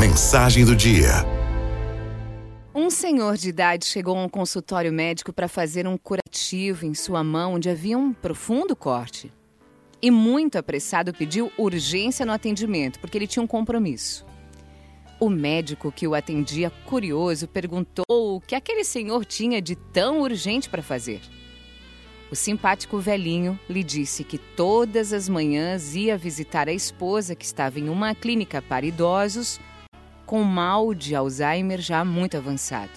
Mensagem do dia. Um senhor de idade chegou a um consultório médico para fazer um curativo em sua mão onde havia um profundo corte. E muito apressado pediu urgência no atendimento, porque ele tinha um compromisso. O médico que o atendia, curioso, perguntou o que aquele senhor tinha de tão urgente para fazer. O simpático velhinho lhe disse que todas as manhãs ia visitar a esposa que estava em uma clínica para idosos com mal de Alzheimer já muito avançado.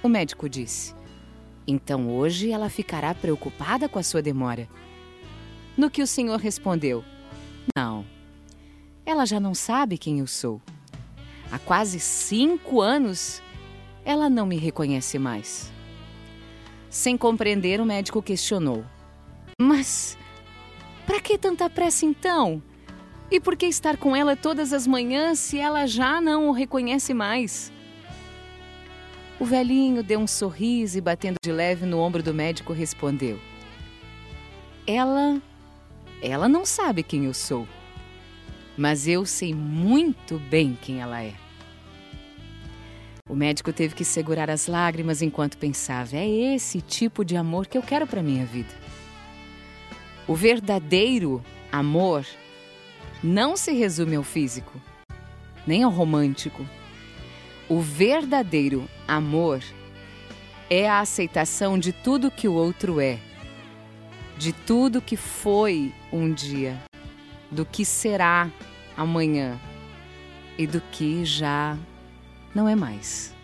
O médico disse: Então hoje ela ficará preocupada com a sua demora. No que o senhor respondeu: Não, ela já não sabe quem eu sou. Há quase cinco anos ela não me reconhece mais. Sem compreender, o médico questionou: Mas para que tanta pressa então? E por que estar com ela todas as manhãs se ela já não o reconhece mais? O velhinho deu um sorriso e, batendo de leve no ombro do médico, respondeu: Ela. Ela não sabe quem eu sou. Mas eu sei muito bem quem ela é. O médico teve que segurar as lágrimas enquanto pensava: é esse tipo de amor que eu quero para minha vida. O verdadeiro amor não se resume ao físico, nem ao romântico. O verdadeiro amor é a aceitação de tudo que o outro é, de tudo que foi um dia, do que será amanhã e do que já não é mais.